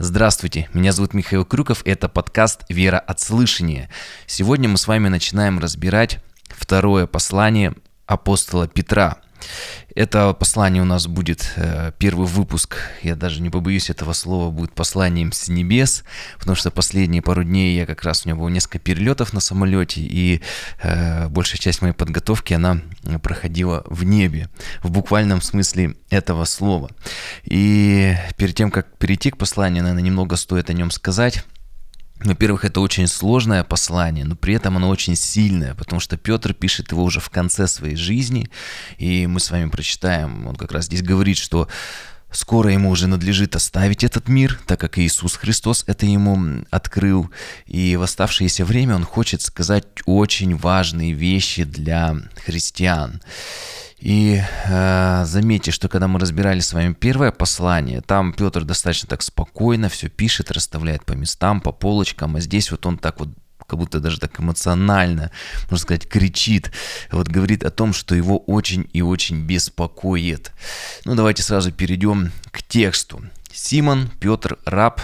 Здравствуйте, меня зовут Михаил Крюков, и это подкаст «Вера от слышания». Сегодня мы с вами начинаем разбирать второе послание апостола Петра – это послание у нас будет э, первый выпуск, я даже не побоюсь этого слова, будет посланием с небес, потому что последние пару дней я как раз, у меня было несколько перелетов на самолете, и э, большая часть моей подготовки, она проходила в небе, в буквальном смысле этого слова. И перед тем, как перейти к посланию, наверное, немного стоит о нем сказать. Во-первых, это очень сложное послание, но при этом оно очень сильное, потому что Петр пишет его уже в конце своей жизни, и мы с вами прочитаем, он как раз здесь говорит, что Скоро ему уже надлежит оставить этот мир, так как Иисус Христос это ему открыл. И в оставшееся время он хочет сказать очень важные вещи для христиан. И э, заметьте, что когда мы разбирали с вами первое послание, там Петр достаточно так спокойно все пишет, расставляет по местам, по полочкам, а здесь вот он так вот как будто даже так эмоционально, можно сказать, кричит, вот говорит о том, что его очень и очень беспокоит. Ну, давайте сразу перейдем к тексту. Симон, Петр, раб,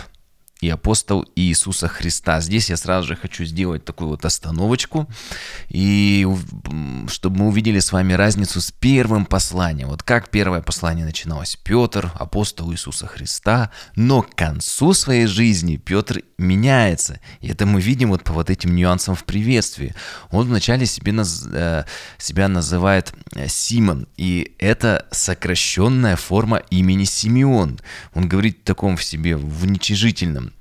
и апостол Иисуса Христа. Здесь я сразу же хочу сделать такую вот остановочку, и чтобы мы увидели с вами разницу с первым посланием. Вот как первое послание начиналось. Петр, апостол Иисуса Христа, но к концу своей жизни Петр меняется. И это мы видим вот по вот этим нюансам в приветствии. Он вначале себе наз... Э, себя называет э, Симон, и это сокращенная форма имени Симеон. Он говорит в таком в себе, в уничижительном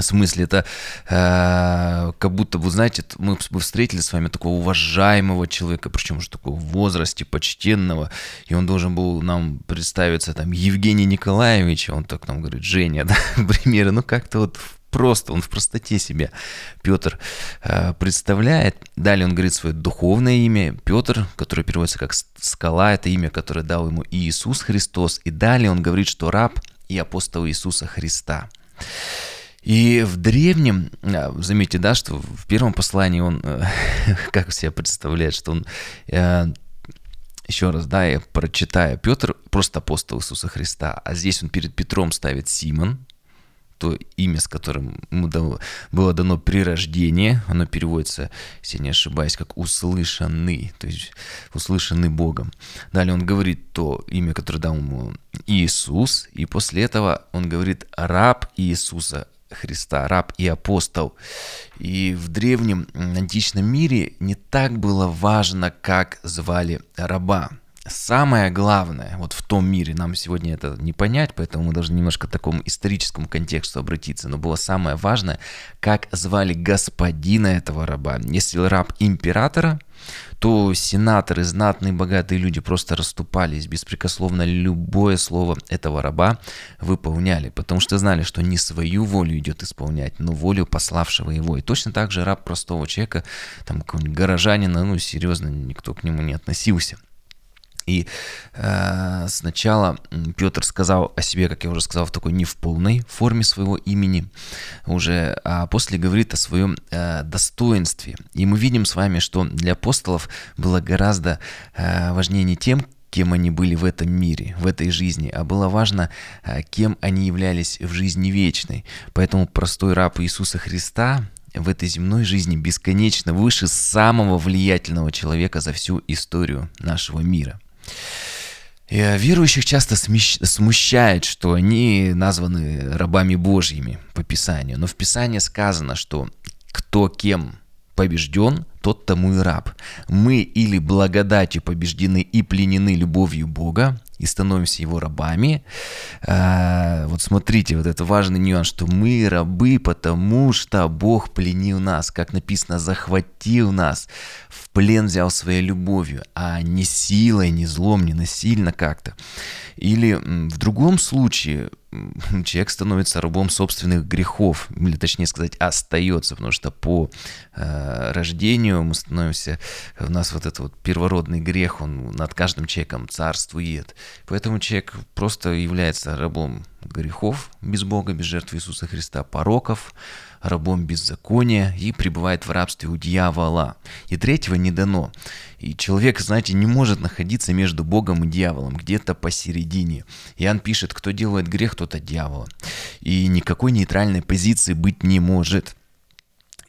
смысле это э, как будто, вы знаете, мы, мы встретили с вами такого уважаемого человека, причем уже такого в возрасте, почтенного, и он должен был нам представиться там Евгений Николаевич, он так нам говорит, Женя, да, примеры, ну как-то вот просто, он в простоте себя Петр э, представляет. Далее он говорит свое духовное имя Петр, которое переводится как скала, это имя, которое дал ему Иисус Христос. И далее он говорит, что раб и апостол Иисуса Христа. И в древнем, а, заметьте, да, что в первом послании он, э, как себя представляет, что он, э, еще раз, да, я прочитаю, Петр просто апостол Иисуса Христа, а здесь он перед Петром ставит Симон, то имя, с которым ему было дано при рождении, оно переводится, если не ошибаюсь, как «услышанный», то есть «услышанный Богом». Далее он говорит то имя, которое дал ему Иисус, и после этого он говорит «раб Иисуса Христа, раб и апостол. И в древнем античном мире не так было важно, как звали раба. Самое главное, вот в том мире, нам сегодня это не понять, поэтому мы должны немножко к такому историческому контексту обратиться, но было самое важное, как звали господина этого раба. Если раб императора, то сенаторы, знатные, богатые люди просто расступались, беспрекословно любое слово этого раба выполняли, потому что знали, что не свою волю идет исполнять, но волю пославшего его. И точно так же раб простого человека, там какого-нибудь горожанина, ну серьезно, никто к нему не относился. И э, сначала Петр сказал о себе, как я уже сказал, в такой не в полной форме своего имени уже, а после говорит о своем э, достоинстве. И мы видим с вами, что для апостолов было гораздо э, важнее не тем, кем они были в этом мире, в этой жизни, а было важно, э, кем они являлись в жизни вечной. Поэтому простой раб Иисуса Христа в этой земной жизни бесконечно выше самого влиятельного человека за всю историю нашего мира. Э, верующих часто смущает, что они названы рабами Божьими по Писанию. Но в Писании сказано, что кто кем побежден, тот тому и раб. Мы или благодатью побеждены и пленены любовью Бога, и становимся его рабами. А, вот смотрите, вот это важный нюанс, что мы рабы, потому что Бог пленил нас, как написано, захватил нас, в плен взял своей любовью, а не силой, не злом, не насильно как-то. Или в другом случае человек становится рабом собственных грехов, или точнее сказать, остается, потому что по э, рождению мы становимся, у нас вот этот вот первородный грех, он над каждым человеком царствует. Поэтому человек просто является рабом грехов без Бога, без жертвы Иисуса Христа, пороков, рабом беззакония и пребывает в рабстве у дьявола. И третьего не дано. И человек, знаете, не может находиться между Богом и дьяволом, где-то посередине. Иоанн пишет, кто делает грех, тот от дьявола. И никакой нейтральной позиции быть не может.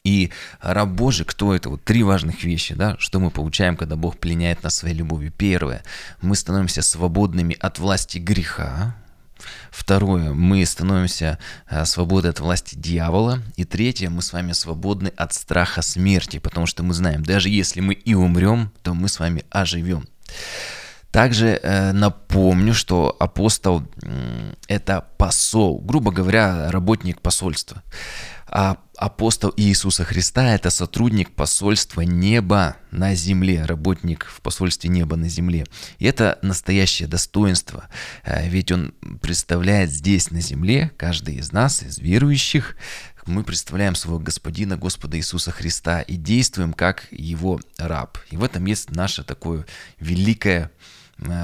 И раб Божий, кто это? Вот три важных вещи, да, что мы получаем, когда Бог пленяет нас своей любовью. Первое, мы становимся свободными от власти греха, Второе, мы становимся э, свободны от власти дьявола. И третье, мы с вами свободны от страха смерти, потому что мы знаем, даже если мы и умрем, то мы с вами оживем. Также э, напомню, что апостол э, это посол, грубо говоря, работник посольства. А апостол Иисуса Христа – это сотрудник посольства неба на земле, работник в посольстве неба на земле. И это настоящее достоинство, э, ведь он представляет здесь на земле, каждый из нас, из верующих, мы представляем своего Господина, Господа Иисуса Христа и действуем как Его раб. И в этом есть наше такое великое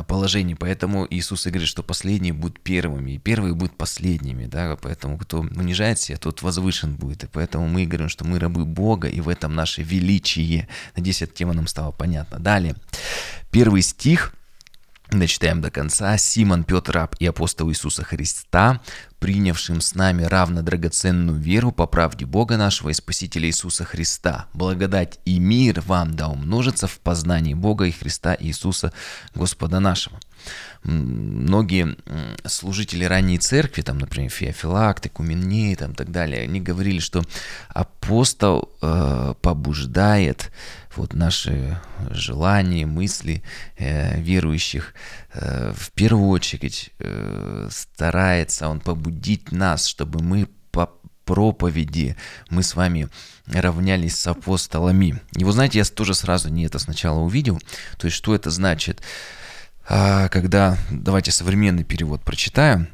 положении. Поэтому Иисус и говорит, что последние будут первыми, и первые будут последними. Да? Поэтому кто унижает себя, тот возвышен будет. И поэтому мы говорим, что мы рабы Бога, и в этом наше величие. Надеюсь, эта тема нам стала понятна. Далее. Первый стих – Дочитаем до конца. Симон Петр, раб и апостол Иисуса Христа, принявшим с нами равно драгоценную веру по правде Бога нашего и Спасителя Иисуса Христа. Благодать и мир вам да умножится в познании Бога и Христа Иисуса Господа нашего многие служители ранней церкви, там, например, Феофилакт, Экуменей, там, так далее, они говорили, что э, побуждает вот наши желания, мысли э, верующих, э, в первую очередь э, старается он побудить нас, чтобы мы по проповеди мы с вами равнялись с апостолами. И вы знаете, я тоже сразу не это сначала увидел. То есть, что это значит? А, когда, давайте современный перевод прочитаю,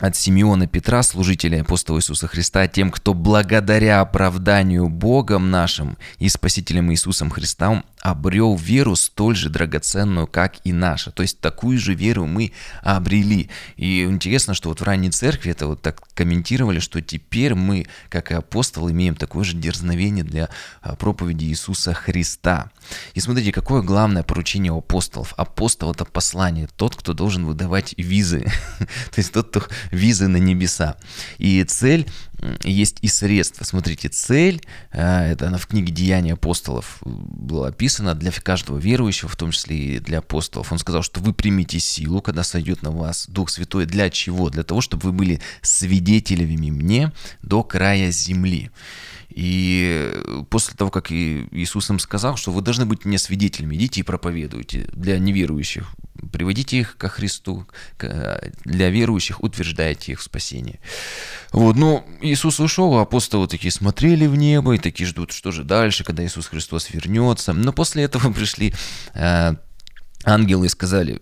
от Симеона Петра, служителя апостола Иисуса Христа, тем, кто благодаря оправданию Богом нашим и Спасителем Иисусом Христом обрел веру столь же драгоценную, как и наша. То есть такую же веру мы обрели. И интересно, что вот в ранней церкви это вот так комментировали, что теперь мы, как и апостолы, имеем такое же дерзновение для а, проповеди Иисуса Христа. И смотрите, какое главное поручение у апостолов. Апостол – это послание, тот, кто должен выдавать визы. То есть тот, кто визы на небеса. И цель есть и средства. Смотрите, цель, а, это она в книге «Деяния апостолов» была описана для каждого верующего, в том числе и для апостолов. Он сказал, что вы примите силу, когда сойдет на вас Дух Святой. Для чего? Для того, чтобы вы были свидетелями мне до края земли. И после того, как Иисус им сказал, что вы должны быть мне свидетелями, идите и проповедуйте для неверующих, приводите их ко Христу, для верующих утверждайте их в спасении. Вот, ну, Иисус ушел, а апостолы такие смотрели в небо и такие ждут, что же дальше, когда Иисус Христос вернется. Но после этого пришли э, ангелы и сказали,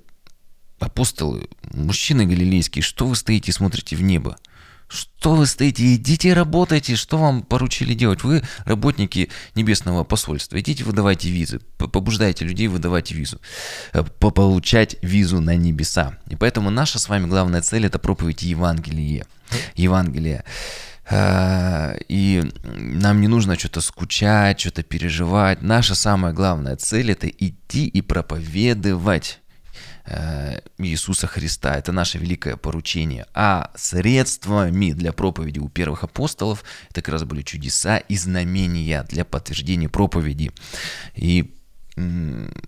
апостолы, мужчины галилейские, что вы стоите и смотрите в небо? Что вы стоите? Идите работайте, что вам поручили делать? Вы работники небесного посольства. Идите выдавайте визы, побуждайте людей выдавать визу, э, получать визу на небеса. И поэтому наша с вами главная цель – это проповедь Евангелия. Евангелия. Э, и нам не нужно что-то скучать, что-то переживать. Наша самая главная цель – это идти и проповедовать Иисуса Христа. Это наше великое поручение. А средствами для проповеди у первых апостолов это как раз были чудеса и знамения для подтверждения проповеди. И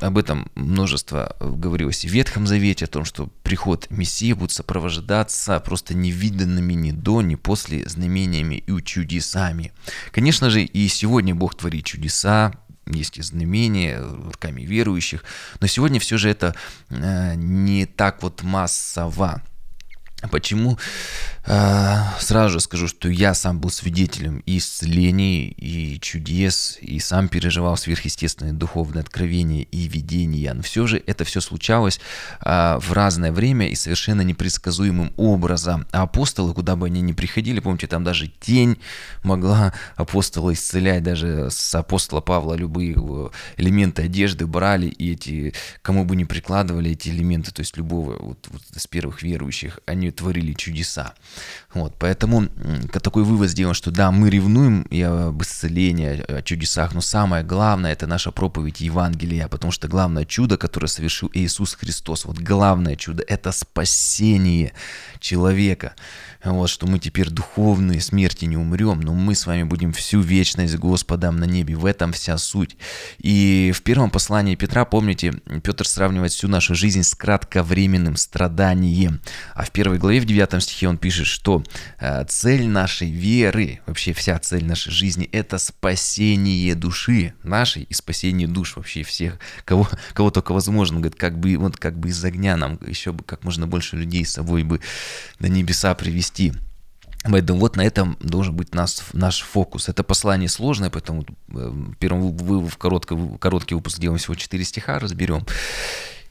об этом множество говорилось в Ветхом Завете, о том, что приход Мессии будет сопровождаться просто невиданными ни до, ни после знамениями и чудесами. Конечно же, и сегодня Бог творит чудеса, есть и знамения руками верующих, но сегодня все же это э, не так вот массово. Почему? А, сразу же скажу, что я сам был свидетелем исцелений, и чудес, и сам переживал сверхъестественное духовное откровение и видение. Но все же это все случалось а, в разное время и совершенно непредсказуемым образом. А апостолы, куда бы они ни приходили, помните, там даже тень могла апостола исцелять, даже с апостола Павла любые элементы одежды брали, и эти, кому бы ни прикладывали эти элементы, то есть любого вот, вот, из первых верующих, они творили чудеса. Вот, поэтому такой вывод сделан, что да, мы ревнуем и об исцелении, о чудесах, но самое главное это наша проповедь Евангелия, потому что главное чудо, которое совершил Иисус Христос, вот главное чудо это спасение человека. Вот, что мы теперь духовные, смерти не умрем, но мы с вами будем всю вечность с Господом на небе. В этом вся суть. И в первом послании Петра, помните, Петр сравнивает всю нашу жизнь с кратковременным страданием. А в первой главе, в девятом стихе он пишет, что э, цель нашей веры, вообще вся цель нашей жизни, это спасение души нашей и спасение душ вообще всех, кого, кого только возможно. Говорит, как бы, вот как бы из огня нам еще бы как можно больше людей с собой бы на небеса привести. Поэтому вот на этом должен быть наш, наш фокус. Это послание сложное, поэтому э, первым вы в короткий, короткий выпуск делаем всего 4 стиха, разберем.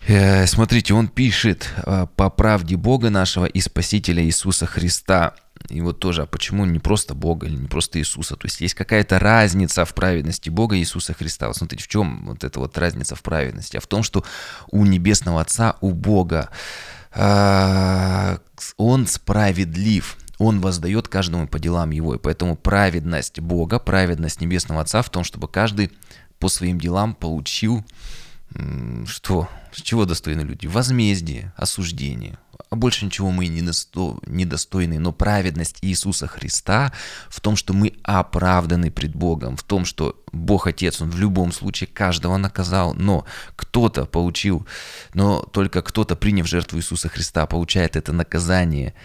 Э, смотрите, он пишет э, по правде Бога нашего и Спасителя Иисуса Христа. И вот тоже, а почему не просто Бога или не просто Иисуса? То есть есть какая-то разница в праведности Бога и Иисуса Христа. Вот смотрите, в чем вот эта вот разница в праведности? А в том, что у Небесного Отца, у Бога, он справедлив он воздает каждому по делам его. И поэтому праведность Бога, праведность Небесного Отца в том, чтобы каждый по своим делам получил что? С чего достойны люди? Возмездие, осуждение. А больше ничего мы не недостойны. Но праведность Иисуса Христа в том, что мы оправданы пред Богом, в том, что Бог Отец, Он в любом случае каждого наказал, но кто-то получил, но только кто-то, приняв жертву Иисуса Христа, получает это наказание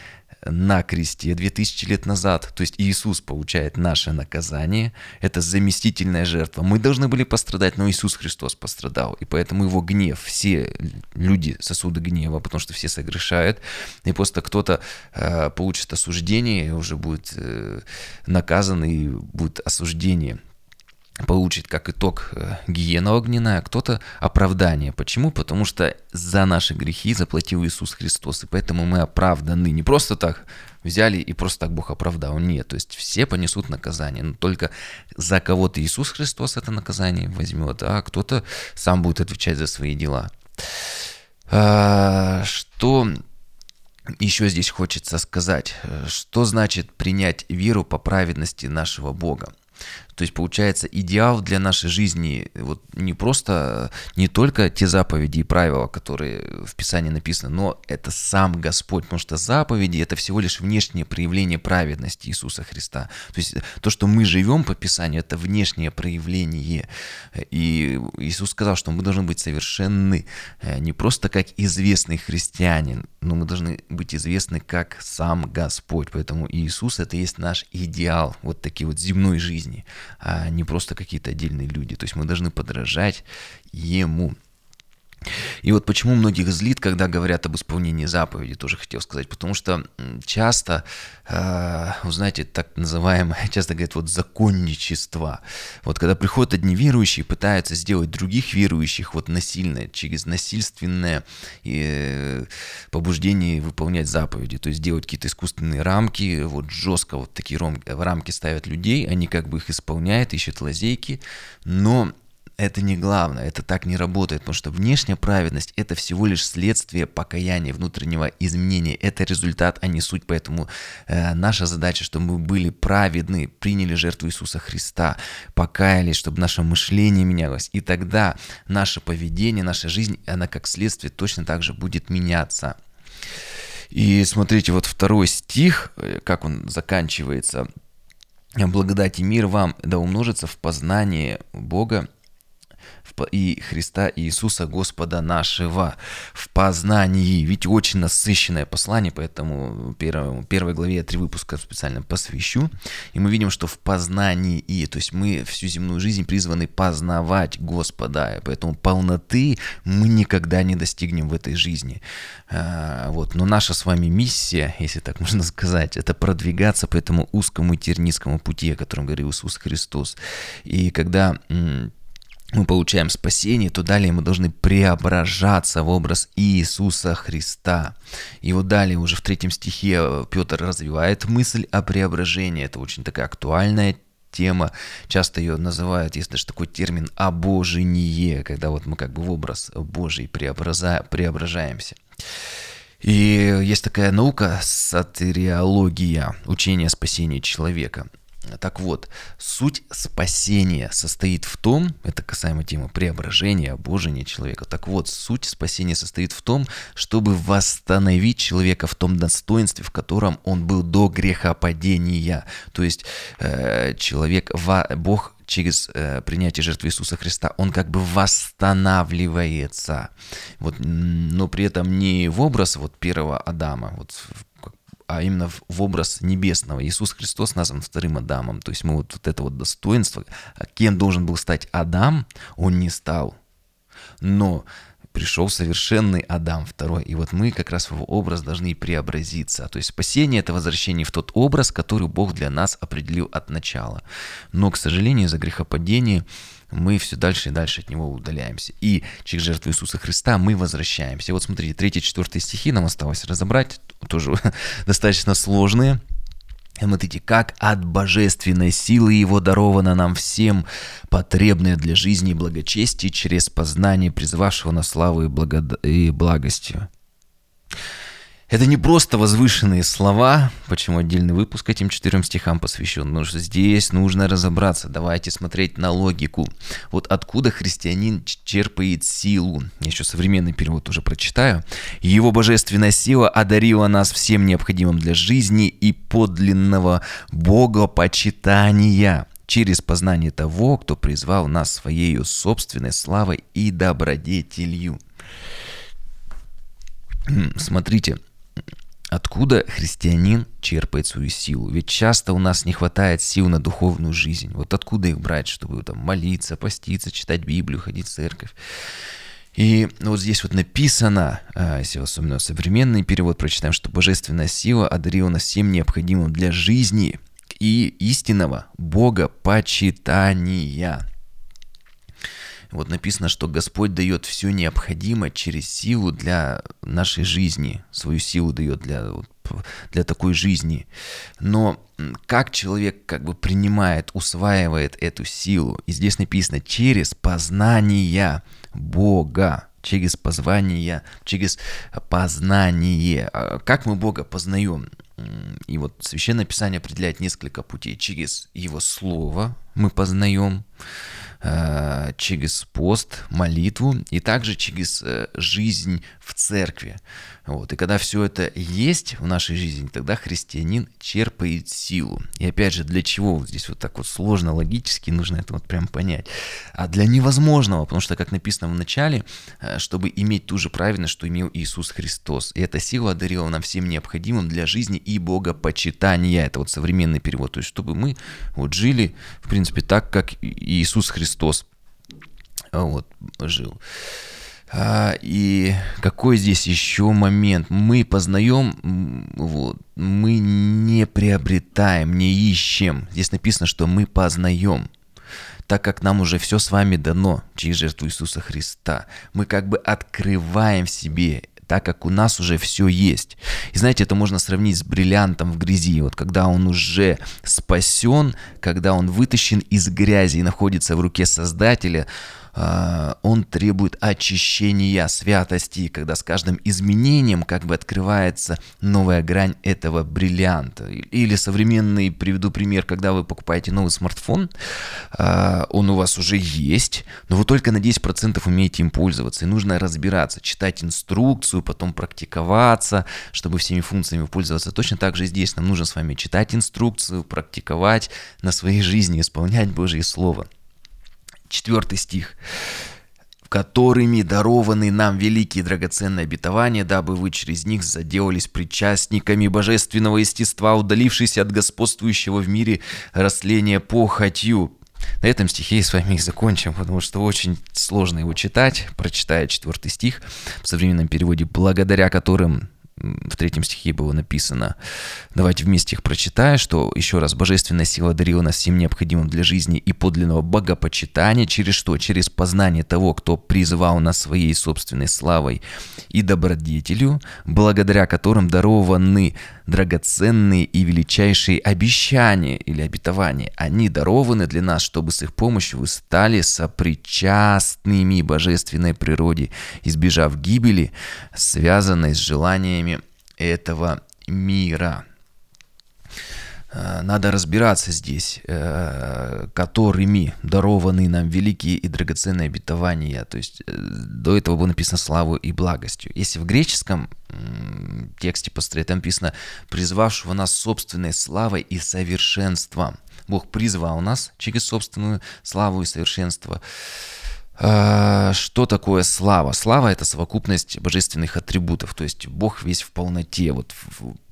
на кресте 2000 лет назад. То есть Иисус получает наше наказание. Это заместительная жертва. Мы должны были пострадать, но Иисус Христос пострадал. И поэтому его гнев, все люди сосуды гнева, потому что все согрешают. И просто кто-то э, получит осуждение и уже будет э, наказан и будет осуждение получит как итог э, гиена огненная, а кто-то оправдание. Почему? Потому что за наши грехи заплатил Иисус Христос, и поэтому мы оправданы. Не просто так взяли и просто так Бог оправдал. Нет, то есть все понесут наказание, но только за кого-то Иисус Христос это наказание возьмет, а кто-то сам будет отвечать за свои дела. А, что еще здесь хочется сказать? Что значит принять веру по праведности нашего Бога? То есть получается идеал для нашей жизни вот не просто, не только те заповеди и правила, которые в Писании написаны, но это сам Господь, потому что заповеди это всего лишь внешнее проявление праведности Иисуса Христа. То есть то, что мы живем по Писанию, это внешнее проявление. И Иисус сказал, что мы должны быть совершенны э, не просто как известный христианин, но мы должны быть известны как сам Господь. Поэтому Иисус это есть наш идеал вот такие вот земной жизни а не просто какие-то отдельные люди. То есть мы должны подражать ему. И вот почему многих злит, когда говорят об исполнении заповеди, тоже хотел сказать, потому что часто, э, знаете, так называемое, часто говорят, вот законничество. Вот когда приходят одни верующие, пытаются сделать других верующих вот насильно, через насильственное э, побуждение выполнять заповеди, то есть делать какие-то искусственные рамки, вот жестко вот такие рамки ставят людей, они как бы их исполняют, ищут лазейки, но это не главное, это так не работает, потому что внешняя праведность – это всего лишь следствие покаяния, внутреннего изменения, это результат, а не суть, поэтому э, наша задача, чтобы мы были праведны, приняли жертву Иисуса Христа, покаялись, чтобы наше мышление менялось, и тогда наше поведение, наша жизнь, она как следствие точно так же будет меняться. И смотрите, вот второй стих, э, как он заканчивается. «Благодать и мир вам да умножится в познании Бога и Христа Иисуса Господа нашего в познании. Ведь очень насыщенное послание, поэтому первому, первой главе я три выпуска специально посвящу. И мы видим, что в познании, то есть мы всю земную жизнь призваны познавать Господа, и поэтому полноты мы никогда не достигнем в этой жизни. А, вот. Но наша с вами миссия, если так можно сказать, это продвигаться по этому узкому и тернистскому пути, о котором говорил Иисус Христос. И когда мы получаем спасение, то далее мы должны преображаться в образ Иисуса Христа. И вот далее уже в третьем стихе э, Петр развивает мысль о преображении. Это очень такая актуальная тема. Часто ее называют, есть даже такой термин «обожение», когда вот мы как бы в образ Божий преобраза... преображаемся. И есть такая наука сатериология, учение спасения человека. Так вот, суть спасения состоит в том, это касаемо темы преображения, обожения человека, так вот, суть спасения состоит в том, чтобы восстановить человека в том достоинстве, в котором он был до грехопадения. То есть э, человек, Бог через э, принятие жертвы Иисуса Христа, он как бы восстанавливается. Вот, но при этом не в образ вот первого Адама, вот а именно в образ небесного. Иисус Христос назван вторым Адамом. То есть мы вот, вот это вот достоинство, а кем должен был стать Адам, он не стал. Но пришел совершенный Адам второй. И вот мы как раз в его образ должны преобразиться. То есть спасение – это возвращение в тот образ, который Бог для нас определил от начала. Но, к сожалению, из-за грехопадения мы все дальше и дальше от него удаляемся. И через жертву Иисуса Христа мы возвращаемся. Вот смотрите, 3-4 стихи нам осталось разобрать, тоже достаточно сложные. Смотрите, как от божественной силы Его даровано нам всем, потребное для жизни и благочестия через познание, призвавшего на славу и, благод... и благостью. Это не просто возвышенные слова, почему отдельный выпуск этим четырем стихам посвящен, потому что здесь нужно разобраться, давайте смотреть на логику. Вот откуда христианин черпает силу. Я еще современный перевод уже прочитаю. Его божественная сила одарила нас всем необходимым для жизни и подлинного богопочитания через познание того, кто призвал нас своей собственной славой и добродетелью. Смотрите, Откуда христианин черпает свою силу? Ведь часто у нас не хватает сил на духовную жизнь. Вот откуда их брать, чтобы там молиться, поститься, читать Библию, ходить в церковь? И вот здесь вот написано, а, если особенно современный перевод прочитаем, что божественная сила одарила нас всем необходимым для жизни и истинного Бога почитания. Вот написано, что Господь дает все необходимое через силу для нашей жизни, свою силу дает для, для такой жизни. Но как человек как бы принимает, усваивает эту силу? И здесь написано через познание Бога через познание, через познание. А как мы Бога познаем? И вот Священное Писание определяет несколько путей. Через Его Слово мы познаем, Э, через пост, молитву и также через э, жизнь в церкви. Вот. И когда все это есть в нашей жизни, тогда христианин черпает силу. И опять же, для чего здесь вот так вот сложно логически нужно это вот прям понять? А для невозможного, потому что, как написано в начале, э, чтобы иметь ту же праведность, что имел Иисус Христос. И эта сила одарила нам всем необходимым для жизни и богопочитания. Это вот современный перевод. То есть, чтобы мы вот жили, в принципе, так, как Иисус Христос Христос вот, жил. А, и какой здесь еще момент? Мы познаем, вот, мы не приобретаем, не ищем. Здесь написано, что мы познаем так как нам уже все с вами дано через жертву Иисуса Христа. Мы как бы открываем в себе так как у нас уже все есть. И знаете, это можно сравнить с бриллиантом в грязи. Вот когда он уже спасен, когда он вытащен из грязи и находится в руке Создателя, он требует очищения, святости, когда с каждым изменением как бы открывается новая грань этого бриллианта. Или современный, приведу пример, когда вы покупаете новый смартфон, а, он у вас уже есть, но вы только на 10% умеете им пользоваться, и нужно разбираться, читать инструкцию, потом практиковаться, чтобы всеми функциями пользоваться. Точно так же здесь нам нужно с вами читать инструкцию, практиковать на своей жизни, исполнять Божье Слово четвертый стих которыми дарованы нам великие драгоценные обетования, дабы вы через них заделались причастниками божественного естества, удалившись от господствующего в мире растления похотью. На этом стихе и с вами и закончим, потому что очень сложно его читать, прочитая четвертый стих в современном переводе, благодаря которым в третьем стихе было написано. Давайте вместе их прочитаем, что еще раз божественная сила дарила нас всем необходимым для жизни и подлинного богопочитания. Через что? Через познание того, кто призывал нас своей собственной славой и добродетелью, благодаря которым дарованы драгоценные и величайшие обещания или обетования. Они дарованы для нас, чтобы с их помощью вы стали сопричастными божественной природе, избежав гибели, связанной с желаниями этого мира. Э, надо разбираться здесь, э, которыми дрованы нам великие и драгоценные обетования. То есть э, до этого было написано славу и благостью. Если в греческом тексте построить, там написано призвавшего нас собственной славой и совершенством. Бог призвал нас через собственную славу и совершенство. Что такое слава? Слава – это совокупность божественных атрибутов, то есть Бог весь в полноте, вот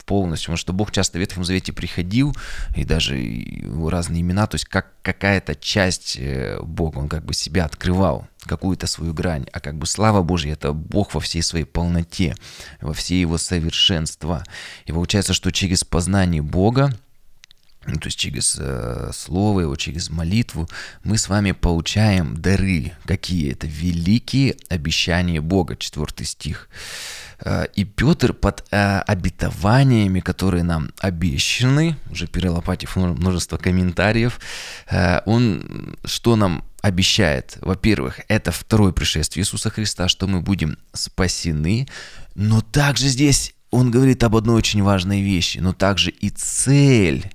полностью, потому что Бог часто в Ветхом Завете приходил, и даже его разные имена, то есть как какая-то часть э, Бога, он как бы себя открывал, какую-то свою грань, а как бы слава Божья – это Бог во всей своей полноте, во всей его совершенства. И получается, что через познание Бога, ну, то есть через э, слово его, через молитву, мы с вами получаем дары. Какие это? Великие обещания Бога, четвертый стих. Э, и Петр под э, обетованиями, которые нам обещаны, уже перелопатив множество комментариев, э, он что нам обещает? Во-первых, это второе пришествие Иисуса Христа, что мы будем спасены, но также здесь он говорит об одной очень важной вещи, но также и цель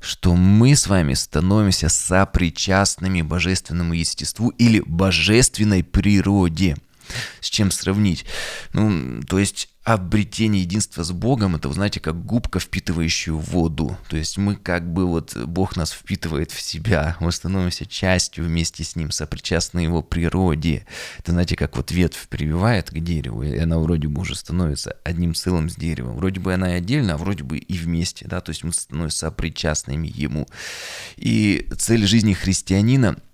что мы с вами становимся сопричастными божественному естеству или божественной природе – с чем сравнить. Ну, то есть обретение единства с Богом, это, вы знаете, как губка, впитывающая воду. То есть мы как бы вот, Бог нас впитывает в себя, мы становимся частью вместе с Ним, сопричастны Его природе. Это, знаете, как вот ветвь прививает к дереву, и она вроде бы уже становится одним целым с деревом. Вроде бы она и отдельно, а вроде бы и вместе, да, то есть мы становимся сопричастными Ему. И цель жизни христианина –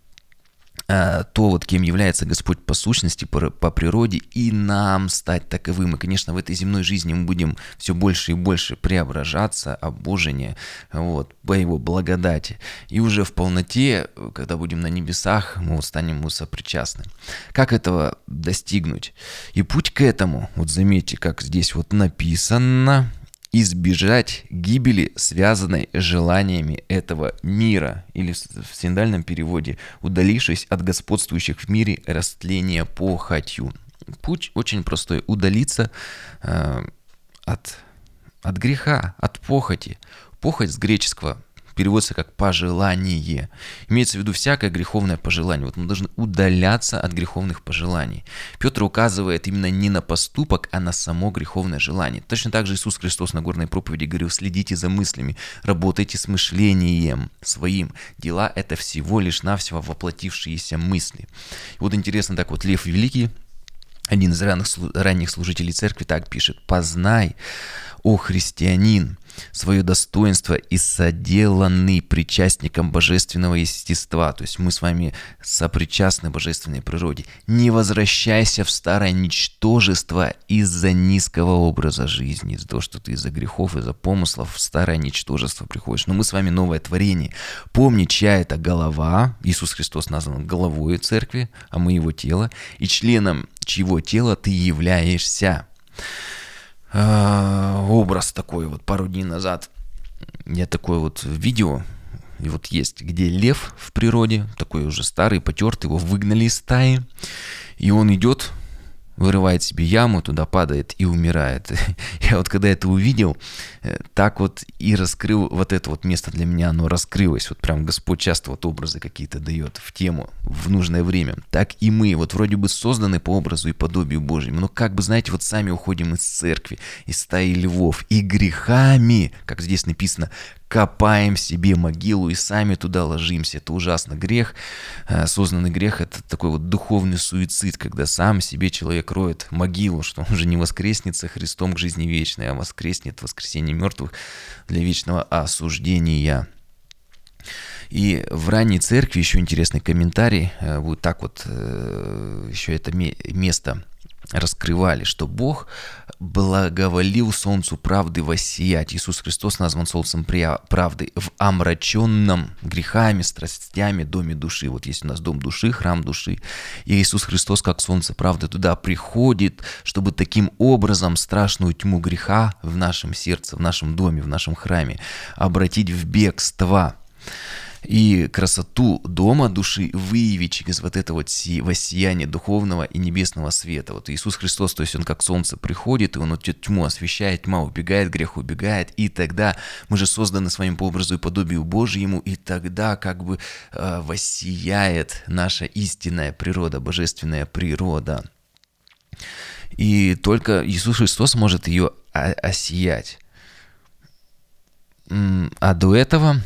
то вот кем является Господь по сущности, по, по природе, и нам стать таковым. И, конечно, в этой земной жизни мы будем все больше и больше преображаться, обожение, вот, по Его благодати. И уже в полноте, когда будем на небесах, мы станем ему сопричастны. Как этого достигнуть? И путь к этому, вот заметьте, как здесь вот написано, избежать гибели, связанной желаниями этого мира, или в синдальном переводе, удалившись от господствующих в мире растления похотью. Путь очень простой. Удалиться э, от, от греха, от похоти. Похоть с греческого переводится как пожелание. Имеется в виду всякое греховное пожелание. Вот мы должны удаляться от греховных пожеланий. Петр указывает именно не на поступок, а на само греховное желание. Точно так же Иисус Христос на горной проповеди говорил, следите за мыслями, работайте с мышлением своим. Дела – это всего лишь навсего воплотившиеся мысли. И вот интересно, так вот Лев Великий, один из ранних, ранних служителей церкви так пишет, «Познай, о христианин, свое достоинство и соделанный причастником божественного естества. То есть мы с вами сопричастны божественной природе. Не возвращайся в старое ничтожество из-за низкого образа жизни, из-за того, что ты из-за грехов, из-за помыслов в старое ничтожество приходишь. Но мы с вами новое творение. Помни, чья это голова. Иисус Христос назван головой церкви, а мы его тело. И членом чьего тела ты являешься. А, образ такой вот пару дней назад. Я такое вот видео, и вот есть, где лев в природе, такой уже старый, потертый, его выгнали из стаи, и он идет вырывает себе яму, туда падает и умирает. Я вот когда это увидел, э, так вот и раскрыл вот это вот место для меня, оно раскрылось. Вот прям Господь часто вот образы какие-то дает в тему, в нужное время. Так и мы, вот вроде бы созданы по образу и подобию Божьему, но как бы, знаете, вот сами уходим из церкви, из стаи львов, и грехами, как здесь написано, копаем себе могилу и сами туда ложимся. Это ужасно. Грех, э, осознанный грех, это такой вот духовный суицид, когда сам себе человек роет могилу, что он уже не воскреснется Христом к жизни вечной, а воскреснет в воскресенье мертвых для вечного осуждения. И в ранней церкви еще интересный комментарий, э, вот так вот э, еще это место раскрывали, что Бог благоволил солнцу правды воссиять. Иисус Христос назван солнцем правды в омраченном грехами, страстями доме души. Вот есть у нас дом души, храм души. И Иисус Христос, как солнце правды, туда приходит, чтобы таким образом страшную тьму греха в нашем сердце, в нашем доме, в нашем храме обратить в бегство и красоту дома души выявить через вот это вот воссияние духовного и небесного света. Вот Иисус Христос, то есть Он как солнце приходит, и Он эту тьму освещает, тьма убегает, грех убегает, и тогда мы же созданы с вами по образу и подобию Божьему, и тогда как бы э, воссияет наша истинная природа, божественная природа. И только Иисус Христос может ее осиять. А до этого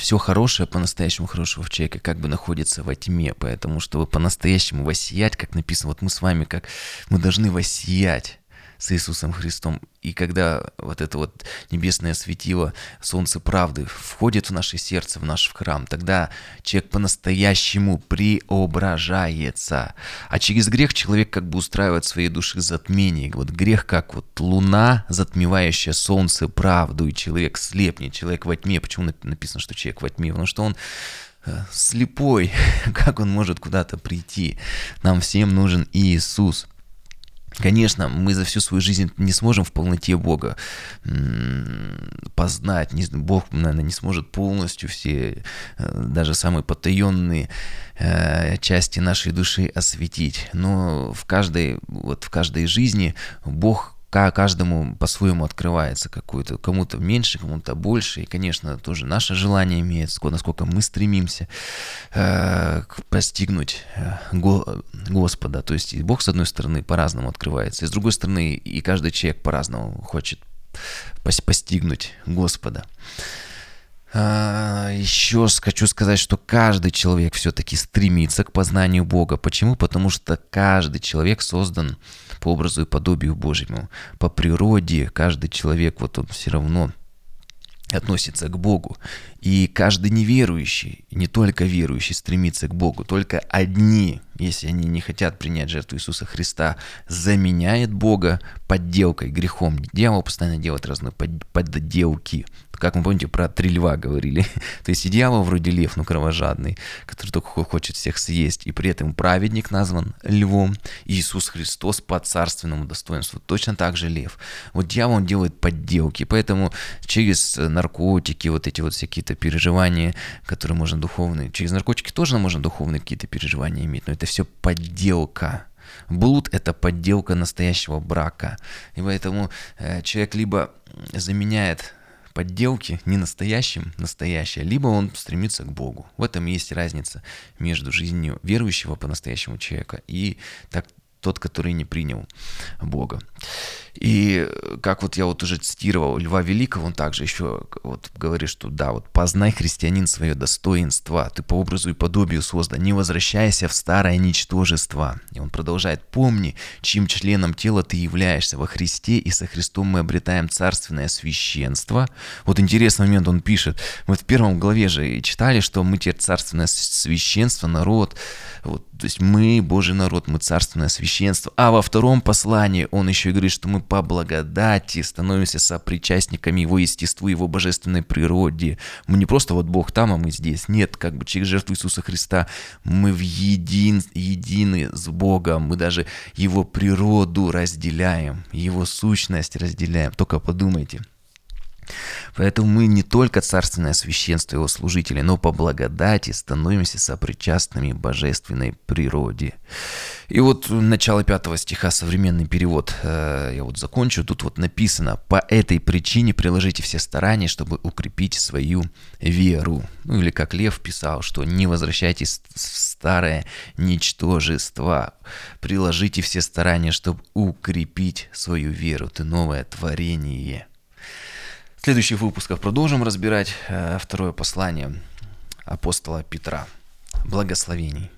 все хорошее, по-настоящему хорошего в человеке как бы находится во тьме, поэтому чтобы по-настоящему воссиять, как написано, вот мы с вами, как мы должны воссиять с Иисусом Христом. И когда вот это вот небесное светило, солнце правды входит в наше сердце, в наш храм, тогда человек по-настоящему преображается. А через грех человек как бы устраивает своей души затмение. Вот грех как вот луна, затмевающая солнце правду, и человек слепнет, человек во тьме. Почему написано, что человек во тьме? Потому что он э, слепой, как он может куда-то прийти. Нам всем нужен Иисус. Конечно, мы за всю свою жизнь не сможем в полноте Бога познать. Бог, наверное, не сможет полностью все, э, даже самые потаенные э, части нашей души осветить. Но в каждой, вот в каждой жизни Бог каждому по-своему открывается какую-то, кому-то меньше, кому-то больше, и, конечно, тоже наше желание имеет, насколько мы стремимся э, постигнуть э, го, Господа, то есть и Бог, с одной стороны, по-разному открывается, и с другой стороны, и каждый человек по-разному хочет постигнуть Господа. А, еще хочу сказать, что каждый человек все-таки стремится к познанию Бога. Почему? Потому что каждый человек создан по образу и подобию Божьему. По природе каждый человек, вот он все равно относится к Богу. И каждый неверующий, не только верующий, стремится к Богу. Только одни, если они не хотят принять жертву Иисуса Христа, заменяет Бога подделкой, грехом. Дьявол постоянно делает разные подделки как мы помните, про три льва говорили. То есть и дьявол вроде лев, но кровожадный, который только хочет всех съесть, и при этом праведник назван львом, Иисус Христос по царственному достоинству точно так же лев. Вот дьявол делает подделки, поэтому через наркотики, вот эти вот всякие-то переживания, которые можно духовные, через наркотики тоже можно духовные какие-то переживания иметь, но это все подделка. Блуд – это подделка настоящего брака. И поэтому э, человек либо заменяет подделки не настоящим настоящее, либо он стремится к Богу. В этом есть разница между жизнью верующего по-настоящему человека и так, тот, который не принял Бога. И как вот я вот уже цитировал Льва Великого, он также еще вот говорит, что да, вот познай, христианин, свое достоинство, ты по образу и подобию создан, не возвращайся в старое ничтожество. И он продолжает, помни, чьим членом тела ты являешься во Христе, и со Христом мы обретаем царственное священство. Вот интересный момент он пишет, мы в первом главе же читали, что мы теперь царственное священство, народ, вот, то есть мы, Божий народ, мы царственное священство. А во втором послании он еще говорит, что мы по благодати становимся сопричастниками Его естеству, Его божественной природе. Мы не просто вот Бог там, а мы здесь. Нет, как бы через жертву Иисуса Христа мы в един, едины с Богом. Мы даже Его природу разделяем, Его сущность разделяем. Только подумайте. Поэтому мы не только царственное священство его служители, но по благодати становимся сопричастными божественной природе. И вот начало пятого стиха, современный перевод, э, я вот закончу, тут вот написано, по этой причине приложите все старания, чтобы укрепить свою веру. Ну или как Лев писал, что не возвращайтесь в старое ничтожество, приложите все старания, чтобы укрепить свою веру, ты новое творение. В следующих выпусках продолжим разбирать э, второе послание апостола Петра. Благословений.